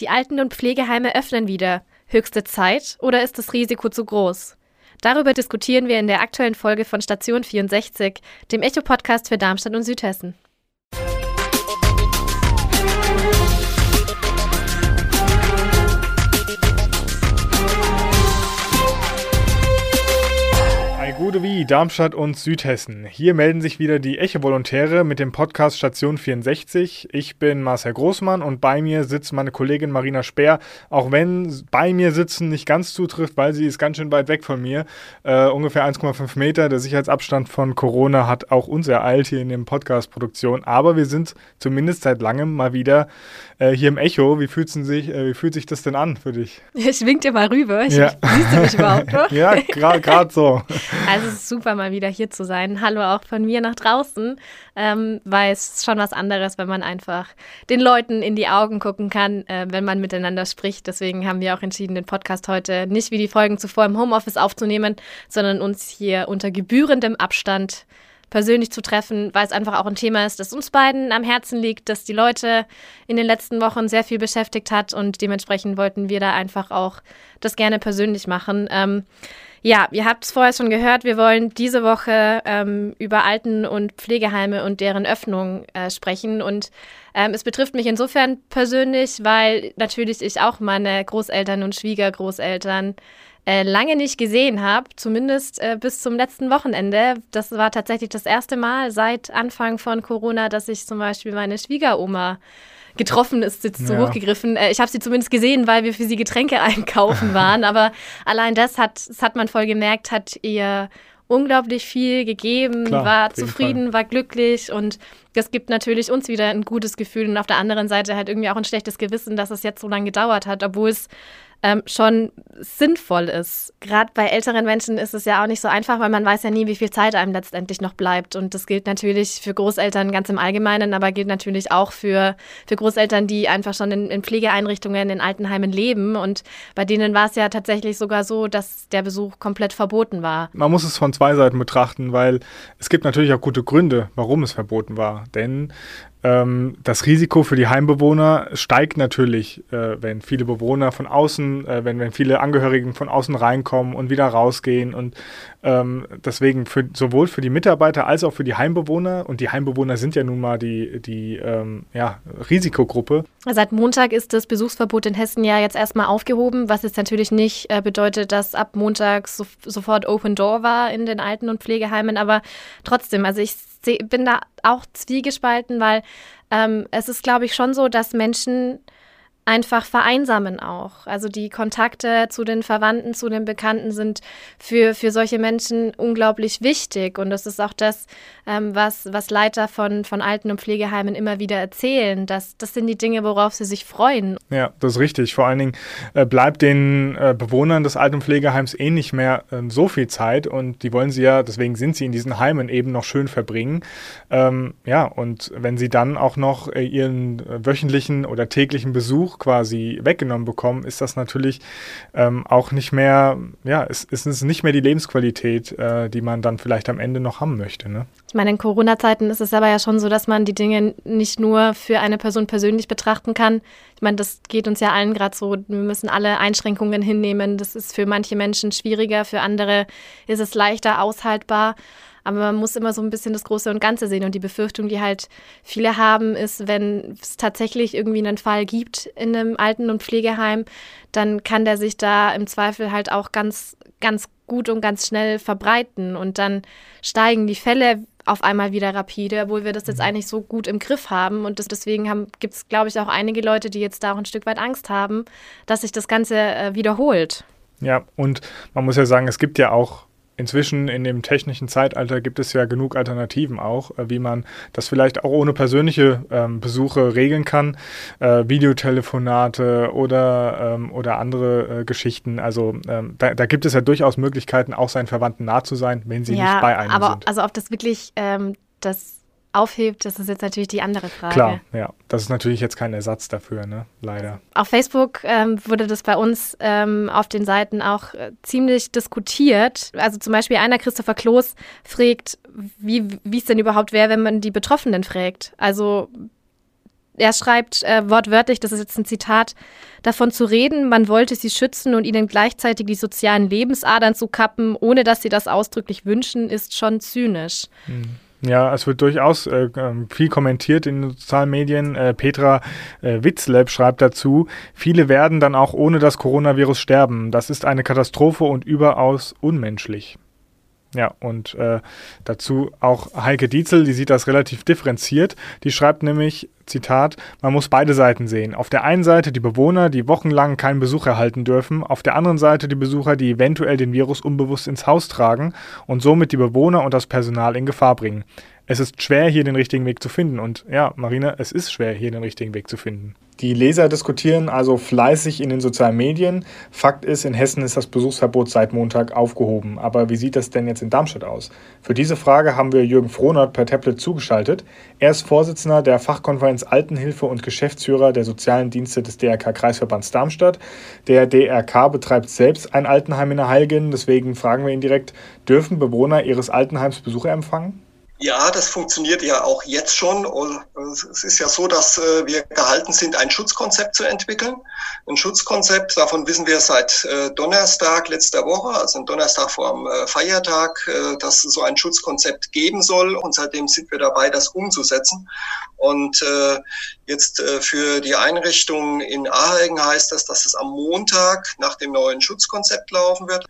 Die Alten- und Pflegeheime öffnen wieder. Höchste Zeit oder ist das Risiko zu groß? Darüber diskutieren wir in der aktuellen Folge von Station 64, dem Echo-Podcast für Darmstadt und Südhessen. Wie Darmstadt und Südhessen. Hier melden sich wieder die Echo-Volontäre mit dem Podcast Station 64. Ich bin Marcel Großmann und bei mir sitzt meine Kollegin Marina Speer. Auch wenn bei mir sitzen nicht ganz zutrifft, weil sie ist ganz schön weit weg von mir. Äh, ungefähr 1,5 Meter. Der Sicherheitsabstand von Corona hat auch uns ereilt hier in der Podcast-Produktion. Aber wir sind zumindest seit langem mal wieder äh, hier im Echo. Wie fühlt, sich, äh, wie fühlt sich das denn an für dich? Ich wink dir mal rüber. Ich, ja. Siehst du mich überhaupt noch? ja, gerade so. Also es ist super, mal wieder hier zu sein. Hallo auch von mir nach draußen, ähm, weil es ist schon was anderes, wenn man einfach den Leuten in die Augen gucken kann, äh, wenn man miteinander spricht. Deswegen haben wir auch entschieden, den Podcast heute nicht wie die Folgen zuvor im Homeoffice aufzunehmen, sondern uns hier unter gebührendem Abstand persönlich zu treffen, weil es einfach auch ein Thema ist, das uns beiden am Herzen liegt, das die Leute in den letzten Wochen sehr viel beschäftigt hat und dementsprechend wollten wir da einfach auch das gerne persönlich machen. Ähm, ja, ihr habt es vorher schon gehört, wir wollen diese Woche ähm, über Alten- und Pflegeheime und deren Öffnung äh, sprechen. Und ähm, es betrifft mich insofern persönlich, weil natürlich ich auch meine Großeltern und Schwiegergroßeltern äh, lange nicht gesehen habe, zumindest äh, bis zum letzten Wochenende. Das war tatsächlich das erste Mal seit Anfang von Corona, dass ich zum Beispiel meine Schwiegeroma getroffen ist jetzt zu ja. hochgegriffen. Äh, ich habe sie zumindest gesehen, weil wir für sie Getränke einkaufen waren. Aber allein das hat, das hat man voll gemerkt, hat ihr unglaublich viel gegeben, Klar, war zufrieden, Fall. war glücklich und das gibt natürlich uns wieder ein gutes Gefühl und auf der anderen Seite halt irgendwie auch ein schlechtes Gewissen, dass es jetzt so lange gedauert hat, obwohl es ähm, schon sinnvoll ist. Gerade bei älteren Menschen ist es ja auch nicht so einfach, weil man weiß ja nie, wie viel Zeit einem letztendlich noch bleibt. Und das gilt natürlich für Großeltern ganz im Allgemeinen, aber gilt natürlich auch für, für Großeltern, die einfach schon in, in Pflegeeinrichtungen, in Altenheimen leben. Und bei denen war es ja tatsächlich sogar so, dass der Besuch komplett verboten war. Man muss es von zwei Seiten betrachten, weil es gibt natürlich auch gute Gründe, warum es verboten war. Denn ähm, das Risiko für die Heimbewohner steigt natürlich, äh, wenn viele Bewohner von außen, äh, wenn, wenn viele Angehörigen von außen reinkommen und wieder rausgehen. Und ähm, deswegen für, sowohl für die Mitarbeiter als auch für die Heimbewohner, und die Heimbewohner sind ja nun mal die, die ähm, ja, Risikogruppe. Seit Montag ist das Besuchsverbot in Hessen ja jetzt erstmal aufgehoben, was jetzt natürlich nicht äh, bedeutet, dass ab Montag so, sofort Open Door war in den Alten- und Pflegeheimen. Aber trotzdem, also ich bin da auch zwiegespalten, weil ähm, es ist, glaube ich, schon so, dass Menschen einfach vereinsamen auch. Also die Kontakte zu den Verwandten, zu den Bekannten sind für, für solche Menschen unglaublich wichtig. Und das ist auch das, ähm, was, was Leiter von, von Alten- und Pflegeheimen immer wieder erzählen. Dass, das sind die Dinge, worauf sie sich freuen. Ja, das ist richtig. Vor allen Dingen äh, bleibt den äh, Bewohnern des Alten- und Pflegeheims eh nicht mehr äh, so viel Zeit. Und die wollen sie ja, deswegen sind sie in diesen Heimen eben noch schön verbringen. Ähm, ja, und wenn sie dann auch noch äh, ihren äh, wöchentlichen oder täglichen Besuch quasi weggenommen bekommen, ist das natürlich ähm, auch nicht mehr, ja, es, es ist nicht mehr die Lebensqualität, äh, die man dann vielleicht am Ende noch haben möchte. Ne? Ich meine, in Corona-Zeiten ist es aber ja schon so, dass man die Dinge nicht nur für eine Person persönlich betrachten kann. Ich meine, das geht uns ja allen gerade so. Wir müssen alle Einschränkungen hinnehmen. Das ist für manche Menschen schwieriger, für andere ist es leichter aushaltbar. Aber man muss immer so ein bisschen das Große und Ganze sehen. Und die Befürchtung, die halt viele haben, ist, wenn es tatsächlich irgendwie einen Fall gibt in einem Alten- und Pflegeheim, dann kann der sich da im Zweifel halt auch ganz, ganz gut und ganz schnell verbreiten. Und dann steigen die Fälle auf einmal wieder rapide, obwohl wir das jetzt mhm. eigentlich so gut im Griff haben. Und das, deswegen gibt es, glaube ich, auch einige Leute, die jetzt da auch ein Stück weit Angst haben, dass sich das Ganze äh, wiederholt. Ja, und man muss ja sagen, es gibt ja auch inzwischen in dem technischen Zeitalter gibt es ja genug Alternativen auch, äh, wie man das vielleicht auch ohne persönliche ähm, Besuche regeln kann. Äh, Videotelefonate oder, ähm, oder andere äh, Geschichten. Also ähm, da, da, gibt es ja durchaus Möglichkeiten, auch seinen Verwandten nah zu sein, wenn sie ja, nicht bei einem aber sind. Also ob das wirklich ähm, das aufhebt, das ist jetzt natürlich die andere Frage. Klar, ja. Das ist natürlich jetzt kein Ersatz dafür, ne? Leider. Auf Facebook ähm, wurde das bei uns ähm, auf den Seiten auch äh, ziemlich diskutiert. Also zum Beispiel einer, Christopher Kloß, fragt, wie es denn überhaupt wäre, wenn man die Betroffenen fragt. Also er schreibt äh, wortwörtlich, das ist jetzt ein Zitat, davon zu reden, man wollte sie schützen und ihnen gleichzeitig die sozialen Lebensadern zu kappen, ohne dass sie das ausdrücklich wünschen, ist schon zynisch. Hm. Ja, es wird durchaus äh, ähm, viel kommentiert in den sozialen Medien. Äh, Petra äh, Witzleb schreibt dazu, viele werden dann auch ohne das Coronavirus sterben. Das ist eine Katastrophe und überaus unmenschlich. Ja, und äh, dazu auch Heike Dietzel, die sieht das relativ differenziert. Die schreibt nämlich, Zitat, man muss beide Seiten sehen. Auf der einen Seite die Bewohner, die wochenlang keinen Besuch erhalten dürfen, auf der anderen Seite die Besucher, die eventuell den Virus unbewusst ins Haus tragen und somit die Bewohner und das Personal in Gefahr bringen. Es ist schwer, hier den richtigen Weg zu finden. Und ja, Marina, es ist schwer, hier den richtigen Weg zu finden. Die Leser diskutieren also fleißig in den sozialen Medien. Fakt ist, in Hessen ist das Besuchsverbot seit Montag aufgehoben. Aber wie sieht das denn jetzt in Darmstadt aus? Für diese Frage haben wir Jürgen Frohnert per Tablet zugeschaltet. Er ist Vorsitzender der Fachkonferenz Altenhilfe und Geschäftsführer der sozialen Dienste des DRK-Kreisverbands Darmstadt. Der DRK betreibt selbst ein Altenheim in der Heiligen. Deswegen fragen wir ihn direkt, dürfen Bewohner ihres Altenheims Besucher empfangen? Ja, das funktioniert ja auch jetzt schon. Es ist ja so, dass äh, wir gehalten sind, ein Schutzkonzept zu entwickeln. Ein Schutzkonzept, davon wissen wir seit äh, Donnerstag letzter Woche, also Donnerstag vor dem äh, Feiertag, dass so ein Schutzkonzept geben soll. Und seitdem sind wir dabei, das umzusetzen. Und jetzt für die Einrichtung in Ahegen heißt das, dass es am Montag nach dem neuen Schutzkonzept laufen wird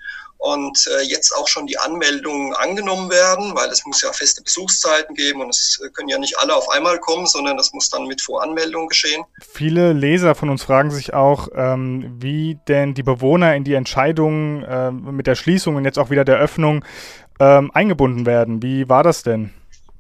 und äh, jetzt auch schon die Anmeldungen angenommen werden, weil es muss ja feste Besuchszeiten geben und es können ja nicht alle auf einmal kommen, sondern das muss dann mit Voranmeldung geschehen. Viele Leser von uns fragen sich auch, ähm, wie denn die Bewohner in die Entscheidungen äh, mit der Schließung und jetzt auch wieder der Öffnung ähm, eingebunden werden. Wie war das denn?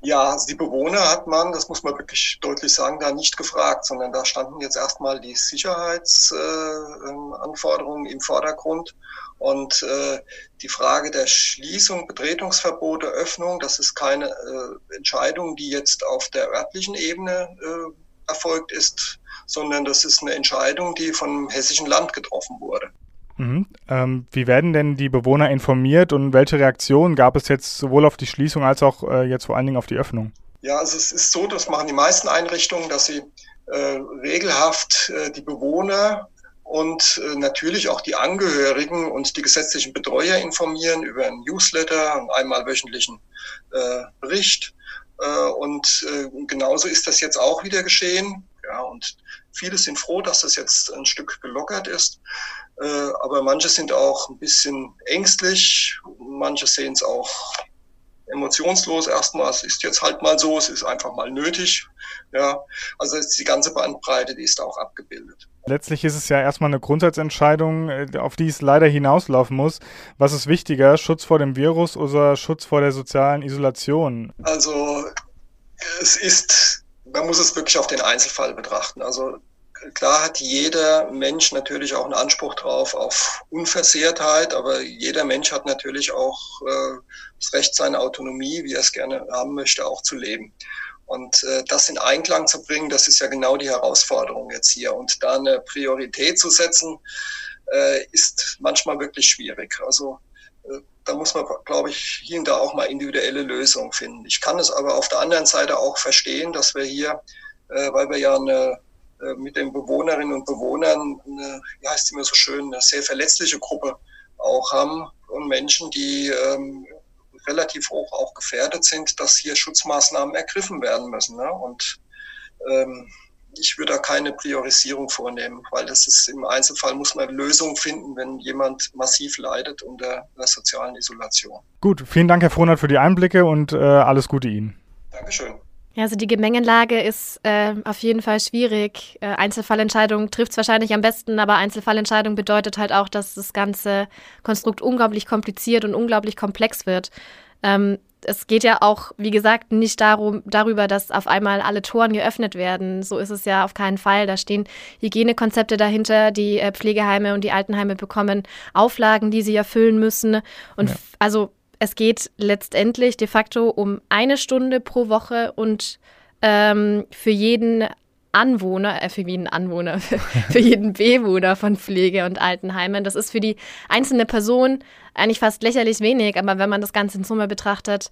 Ja, also die Bewohner hat man, das muss man wirklich deutlich sagen, da nicht gefragt, sondern da standen jetzt erstmal die Sicherheitsanforderungen äh, im Vordergrund. Und äh, die Frage der Schließung, Betretungsverbote, Öffnung, das ist keine äh, Entscheidung, die jetzt auf der örtlichen Ebene äh, erfolgt ist, sondern das ist eine Entscheidung, die vom hessischen Land getroffen wurde. Mhm. Ähm, wie werden denn die Bewohner informiert und welche Reaktionen gab es jetzt sowohl auf die Schließung als auch äh, jetzt vor allen Dingen auf die Öffnung? Ja, also es ist so, das machen die meisten Einrichtungen, dass sie äh, regelhaft äh, die Bewohner und äh, natürlich auch die Angehörigen und die gesetzlichen Betreuer informieren über einen Newsletter, einen einmal wöchentlichen äh, Bericht. Äh, und genauso ist das jetzt auch wieder geschehen. Ja, und viele sind froh, dass das jetzt ein Stück gelockert ist. Äh, aber manche sind auch ein bisschen ängstlich, manche sehen es auch emotionslos erstmal. Es ist jetzt halt mal so, es ist einfach mal nötig. Ja, also die ganze Bandbreite, die ist auch abgebildet. Letztlich ist es ja erstmal eine Grundsatzentscheidung, äh, auf die es leider hinauslaufen muss. Was ist wichtiger, Schutz vor dem Virus oder Schutz vor der sozialen Isolation? Also es ist, man muss es wirklich auf den Einzelfall betrachten. Also klar hat jeder Mensch natürlich auch einen Anspruch drauf auf Unversehrtheit, aber jeder Mensch hat natürlich auch äh, das Recht, seine Autonomie, wie er es gerne haben möchte, auch zu leben. Und äh, das in Einklang zu bringen, das ist ja genau die Herausforderung jetzt hier. Und da eine Priorität zu setzen, äh, ist manchmal wirklich schwierig. Also äh, da muss man, glaube ich, hier und da auch mal individuelle Lösungen finden. Ich kann es aber auf der anderen Seite auch verstehen, dass wir hier, äh, weil wir ja eine mit den Bewohnerinnen und Bewohnern, eine, wie heißt es immer so schön, eine sehr verletzliche Gruppe auch haben und Menschen, die ähm, relativ hoch auch gefährdet sind, dass hier Schutzmaßnahmen ergriffen werden müssen. Ne? Und ähm, ich würde da keine Priorisierung vornehmen, weil das ist im Einzelfall muss man Lösungen finden, wenn jemand massiv leidet unter der sozialen Isolation. Gut, vielen Dank, Herr Frohnert, für die Einblicke und äh, alles Gute Ihnen. Dankeschön. Ja, also die Gemengelage ist äh, auf jeden Fall schwierig. Äh, Einzelfallentscheidung trifft es wahrscheinlich am besten, aber Einzelfallentscheidung bedeutet halt auch, dass das ganze Konstrukt unglaublich kompliziert und unglaublich komplex wird. Ähm, es geht ja auch, wie gesagt, nicht darum, darüber, dass auf einmal alle Toren geöffnet werden. So ist es ja auf keinen Fall. Da stehen Hygienekonzepte dahinter. Die äh, Pflegeheime und die Altenheime bekommen Auflagen, die sie erfüllen müssen. Und ja. also es geht letztendlich de facto um eine Stunde pro Woche und ähm, für jeden Anwohner, äh, für jeden Anwohner, für jeden Bewohner von Pflege- und Altenheimen. Das ist für die einzelne Person eigentlich fast lächerlich wenig, aber wenn man das Ganze in Summe betrachtet,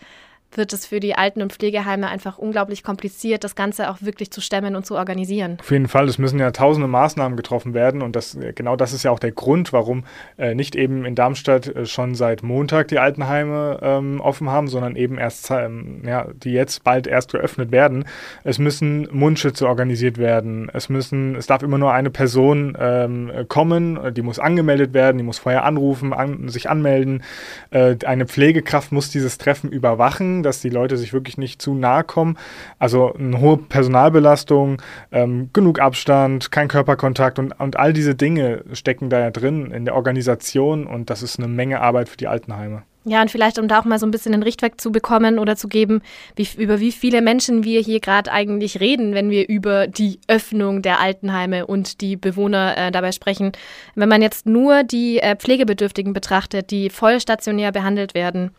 wird es für die Alten- und Pflegeheime einfach unglaublich kompliziert, das Ganze auch wirklich zu stemmen und zu organisieren. Auf jeden Fall, es müssen ja tausende Maßnahmen getroffen werden und das, genau das ist ja auch der Grund, warum äh, nicht eben in Darmstadt äh, schon seit Montag die Altenheime ähm, offen haben, sondern eben erst, ähm, ja, die jetzt bald erst geöffnet werden. Es müssen Mundschütze organisiert werden, es müssen, es darf immer nur eine Person ähm, kommen, die muss angemeldet werden, die muss vorher anrufen, an, sich anmelden. Äh, eine Pflegekraft muss dieses Treffen überwachen dass die Leute sich wirklich nicht zu nahe kommen. Also eine hohe Personalbelastung, ähm, genug Abstand, kein Körperkontakt und, und all diese Dinge stecken da ja drin in der Organisation und das ist eine Menge Arbeit für die Altenheime. Ja, und vielleicht, um da auch mal so ein bisschen den Richtweg zu bekommen oder zu geben, wie, über wie viele Menschen wir hier gerade eigentlich reden, wenn wir über die Öffnung der Altenheime und die Bewohner äh, dabei sprechen. Wenn man jetzt nur die äh, Pflegebedürftigen betrachtet, die vollstationär behandelt werden,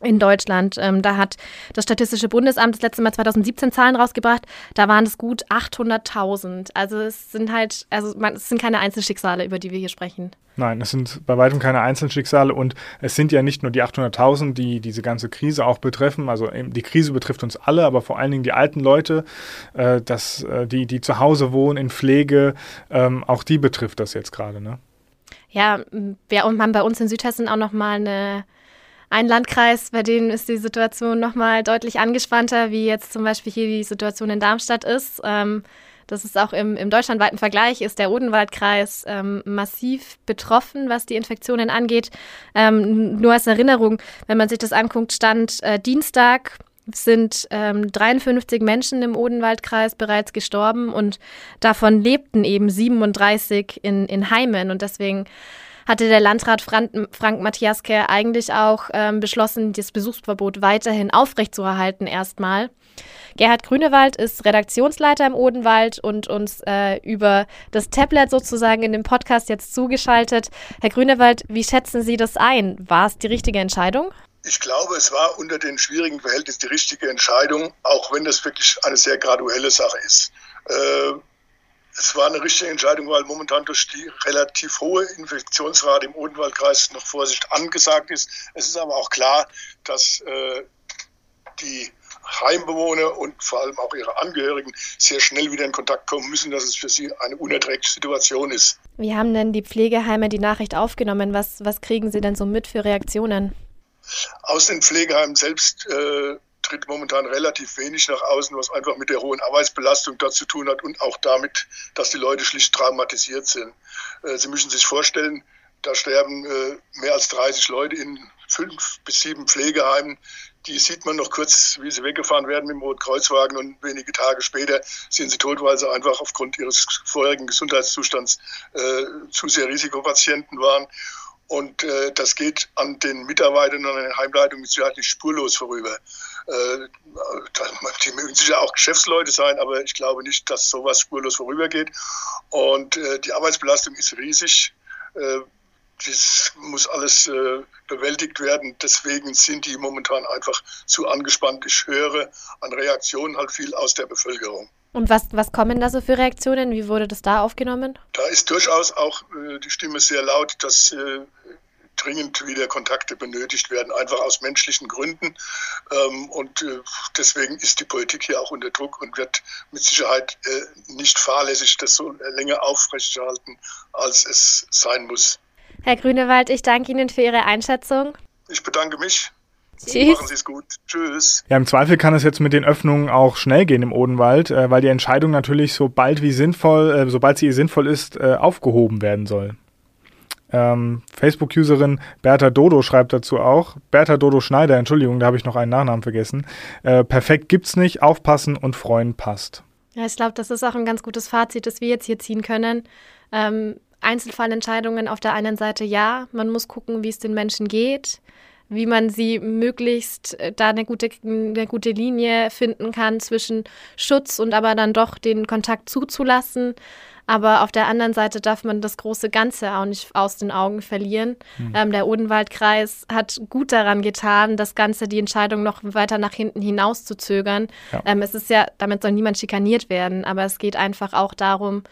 in Deutschland. Ähm, da hat das Statistische Bundesamt das letzte Mal 2017 Zahlen rausgebracht. Da waren es gut 800.000. Also es sind halt, also man, es sind keine Einzelschicksale, über die wir hier sprechen. Nein, es sind bei weitem keine Einzelschicksale und es sind ja nicht nur die 800.000, die diese ganze Krise auch betreffen. Also die Krise betrifft uns alle, aber vor allen Dingen die alten Leute, äh, das, äh, die, die zu Hause wohnen, in Pflege, ähm, auch die betrifft das jetzt gerade. Ne? Ja, wir haben bei uns in Südhessen auch nochmal eine ein Landkreis, bei dem ist die Situation nochmal deutlich angespannter, wie jetzt zum Beispiel hier die Situation in Darmstadt ist. Ähm, das ist auch im, im deutschlandweiten Vergleich, ist der Odenwaldkreis ähm, massiv betroffen, was die Infektionen angeht. Ähm, nur als Erinnerung, wenn man sich das anguckt, stand äh, Dienstag sind ähm, 53 Menschen im Odenwaldkreis bereits gestorben und davon lebten eben 37 in, in Heimen. Und deswegen hatte der Landrat Frank, Frank Matthiaske eigentlich auch ähm, beschlossen, das Besuchsverbot weiterhin aufrechtzuerhalten erstmal. Gerhard Grünewald ist Redaktionsleiter im Odenwald und uns äh, über das Tablet sozusagen in dem Podcast jetzt zugeschaltet. Herr Grünewald, wie schätzen Sie das ein? War es die richtige Entscheidung? Ich glaube, es war unter den schwierigen Verhältnissen die richtige Entscheidung, auch wenn das wirklich eine sehr graduelle Sache ist. Äh, es war eine richtige Entscheidung, weil momentan durch die relativ hohe Infektionsrate im Odenwaldkreis noch Vorsicht angesagt ist. Es ist aber auch klar, dass äh, die Heimbewohner und vor allem auch ihre Angehörigen sehr schnell wieder in Kontakt kommen müssen, dass es für sie eine unerträgliche Situation ist. Wie haben denn die Pflegeheime die Nachricht aufgenommen? Was, was kriegen Sie denn so mit für Reaktionen? Aus den Pflegeheimen selbst äh, tritt momentan relativ wenig nach außen, was einfach mit der hohen Arbeitsbelastung dort zu tun hat und auch damit, dass die Leute schlicht traumatisiert sind. Äh, Sie müssen sich vorstellen, da sterben äh, mehr als 30 Leute in fünf bis sieben Pflegeheimen. Die sieht man noch kurz, wie sie weggefahren werden mit dem Rotkreuzwagen und wenige Tage später sind sie tot, weil sie einfach aufgrund ihres vorherigen Gesundheitszustands äh, zu sehr Risikopatienten waren. Und äh, das geht an den Mitarbeitern an der Heimleitung mit Sicherheit nicht spurlos vorüber. Äh, die mögen sicher auch Geschäftsleute sein, aber ich glaube nicht, dass sowas spurlos vorübergeht. Und äh, die Arbeitsbelastung ist riesig. Äh, das muss alles äh, bewältigt werden. Deswegen sind die momentan einfach zu angespannt. Ich höre an Reaktionen halt viel aus der Bevölkerung. Und was, was kommen da so für Reaktionen? Wie wurde das da aufgenommen? Da ist durchaus auch äh, die Stimme sehr laut, dass äh, dringend wieder Kontakte benötigt werden, einfach aus menschlichen Gründen. Ähm, und äh, deswegen ist die Politik hier auch unter Druck und wird mit Sicherheit äh, nicht fahrlässig das so länger aufrechterhalten, als es sein muss. Herr Grünewald, ich danke Ihnen für Ihre Einschätzung. Ich bedanke mich. Tschüss. Machen Sie es gut. Tschüss. Ja, im Zweifel kann es jetzt mit den Öffnungen auch schnell gehen im Odenwald, äh, weil die Entscheidung natürlich so bald wie sinnvoll, äh, sobald sie sinnvoll ist, äh, aufgehoben werden soll. Ähm, Facebook-Userin Bertha Dodo schreibt dazu auch. Bertha Dodo Schneider, Entschuldigung, da habe ich noch einen Nachnamen vergessen. Äh, perfekt gibt's nicht, aufpassen und freuen passt. Ja, ich glaube, das ist auch ein ganz gutes Fazit, das wir jetzt hier ziehen können. Ähm, Einzelfallentscheidungen auf der einen Seite ja, man muss gucken, wie es den Menschen geht wie man sie möglichst äh, da eine gute, eine gute Linie finden kann zwischen Schutz und aber dann doch den Kontakt zuzulassen. Aber auf der anderen Seite darf man das große Ganze auch nicht aus den Augen verlieren. Mhm. Ähm, der Odenwaldkreis hat gut daran getan, das Ganze, die Entscheidung noch weiter nach hinten hinaus zu zögern. Ja. Ähm, es ist ja, damit soll niemand schikaniert werden, aber es geht einfach auch darum,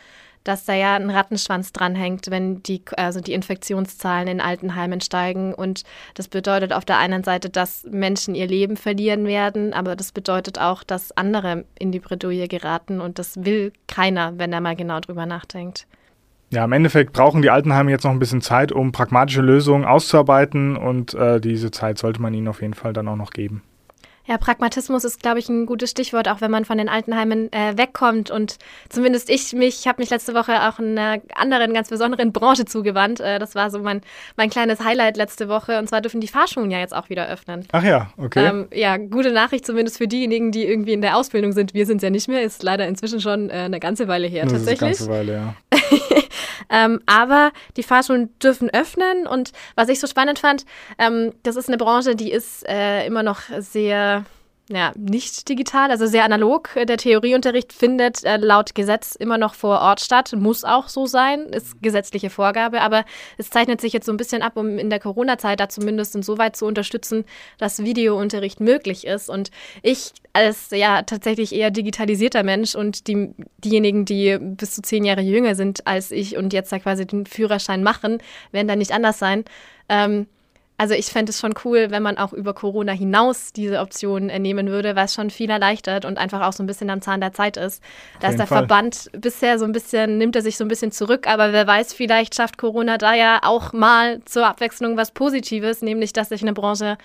dass da ja ein Rattenschwanz dranhängt, wenn die, also die Infektionszahlen in Altenheimen steigen. Und das bedeutet auf der einen Seite, dass Menschen ihr Leben verlieren werden, aber das bedeutet auch, dass andere in die Bredouille geraten. Und das will keiner, wenn er mal genau drüber nachdenkt. Ja, im Endeffekt brauchen die Altenheime jetzt noch ein bisschen Zeit, um pragmatische Lösungen auszuarbeiten und äh, diese Zeit sollte man ihnen auf jeden Fall dann auch noch geben. Ja, Pragmatismus ist, glaube ich, ein gutes Stichwort, auch wenn man von den Altenheimen äh, wegkommt. Und zumindest ich mich, habe mich letzte Woche auch einer anderen, ganz besonderen Branche zugewandt. Äh, das war so mein, mein kleines Highlight letzte Woche. Und zwar dürfen die Fahrschulen ja jetzt auch wieder öffnen. Ach ja, okay. Ähm, ja, gute Nachricht zumindest für diejenigen, die irgendwie in der Ausbildung sind. Wir sind es ja nicht mehr, ist leider inzwischen schon äh, eine ganze Weile her das tatsächlich. Ist eine ganze Weile, ja. ähm, aber die Fahrschulen dürfen öffnen. Und was ich so spannend fand, ähm, das ist eine Branche, die ist äh, immer noch sehr ja, nicht digital, also sehr analog. Der Theorieunterricht findet äh, laut Gesetz immer noch vor Ort statt, muss auch so sein, ist gesetzliche Vorgabe, aber es zeichnet sich jetzt so ein bisschen ab, um in der Corona-Zeit da zumindest insoweit zu unterstützen, dass Videounterricht möglich ist. Und ich als ja tatsächlich eher digitalisierter Mensch und die, diejenigen, die bis zu zehn Jahre jünger sind als ich und jetzt da quasi den Führerschein machen, werden da nicht anders sein. Ähm, also ich fände es schon cool, wenn man auch über Corona hinaus diese Option nehmen würde, es schon viel erleichtert und einfach auch so ein bisschen am Zahn der Zeit ist. Da ist der Fall. Verband bisher so ein bisschen, nimmt er sich so ein bisschen zurück, aber wer weiß, vielleicht schafft Corona da ja auch mal zur Abwechslung was Positives, nämlich dass sich eine Branche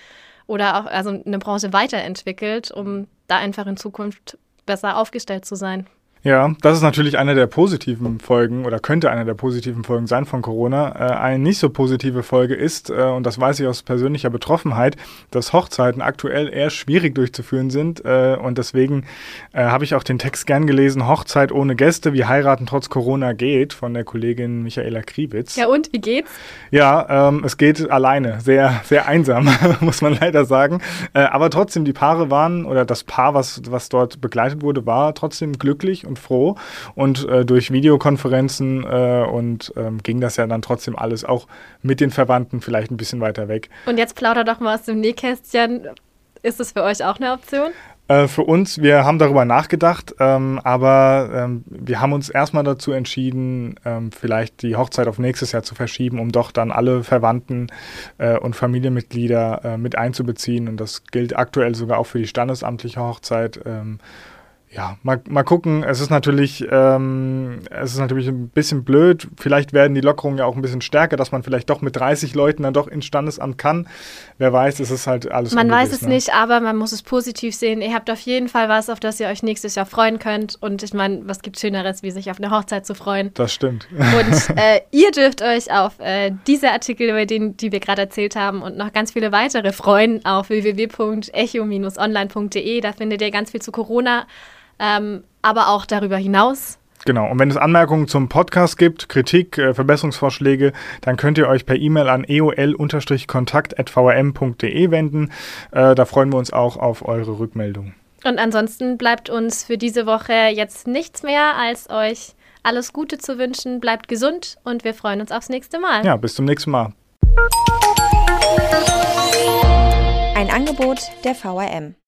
oder auch also eine Branche weiterentwickelt, um da einfach in Zukunft besser aufgestellt zu sein. Ja, das ist natürlich eine der positiven Folgen oder könnte eine der positiven Folgen sein von Corona. Äh, eine nicht so positive Folge ist, äh, und das weiß ich aus persönlicher Betroffenheit, dass Hochzeiten aktuell eher schwierig durchzuführen sind. Äh, und deswegen habe ich auch den Text gern gelesen, Hochzeit ohne Gäste, wie heiraten trotz Corona geht, von der Kollegin Michaela Kriebitz. Ja, und wie geht's? Ja, ähm, es geht alleine, sehr, sehr einsam, muss man leider sagen. Aber trotzdem, die Paare waren, oder das Paar, was, was dort begleitet wurde, war trotzdem glücklich und froh. Und äh, durch Videokonferenzen äh, und ähm, ging das ja dann trotzdem alles auch mit den Verwandten vielleicht ein bisschen weiter weg. Und jetzt plauder doch mal aus dem Nähkästchen. Ist das für euch auch eine Option? Äh, für uns, wir haben darüber nachgedacht, ähm, aber ähm, wir haben uns erstmal dazu entschieden, ähm, vielleicht die Hochzeit auf nächstes Jahr zu verschieben, um doch dann alle Verwandten äh, und Familienmitglieder äh, mit einzubeziehen. Und das gilt aktuell sogar auch für die standesamtliche Hochzeit. Ja, mal, mal gucken. Es ist natürlich, ähm, es ist natürlich ein bisschen blöd. Vielleicht werden die Lockerungen ja auch ein bisschen stärker, dass man vielleicht doch mit 30 Leuten dann doch ins Standesamt kann. Wer weiß, es ist halt alles. Man weiß es ne? nicht, aber man muss es positiv sehen. Ihr habt auf jeden Fall was, auf das ihr euch nächstes Jahr freuen könnt. Und ich meine, was gibt Schöneres, wie sich auf eine Hochzeit zu freuen? Das stimmt. Und äh, ihr dürft euch auf äh, diese Artikel, über den, die wir gerade erzählt haben, und noch ganz viele weitere freuen auf www.echo-online.de. Da findet ihr ganz viel zu Corona ähm, aber auch darüber hinaus. Genau, und wenn es Anmerkungen zum Podcast gibt, Kritik, äh, Verbesserungsvorschläge, dann könnt ihr euch per E-Mail an eol-kontakt.vrm.de wenden. Äh, da freuen wir uns auch auf eure Rückmeldung. Und ansonsten bleibt uns für diese Woche jetzt nichts mehr, als euch alles Gute zu wünschen. Bleibt gesund und wir freuen uns aufs nächste Mal. Ja, bis zum nächsten Mal. Ein Angebot der VRM.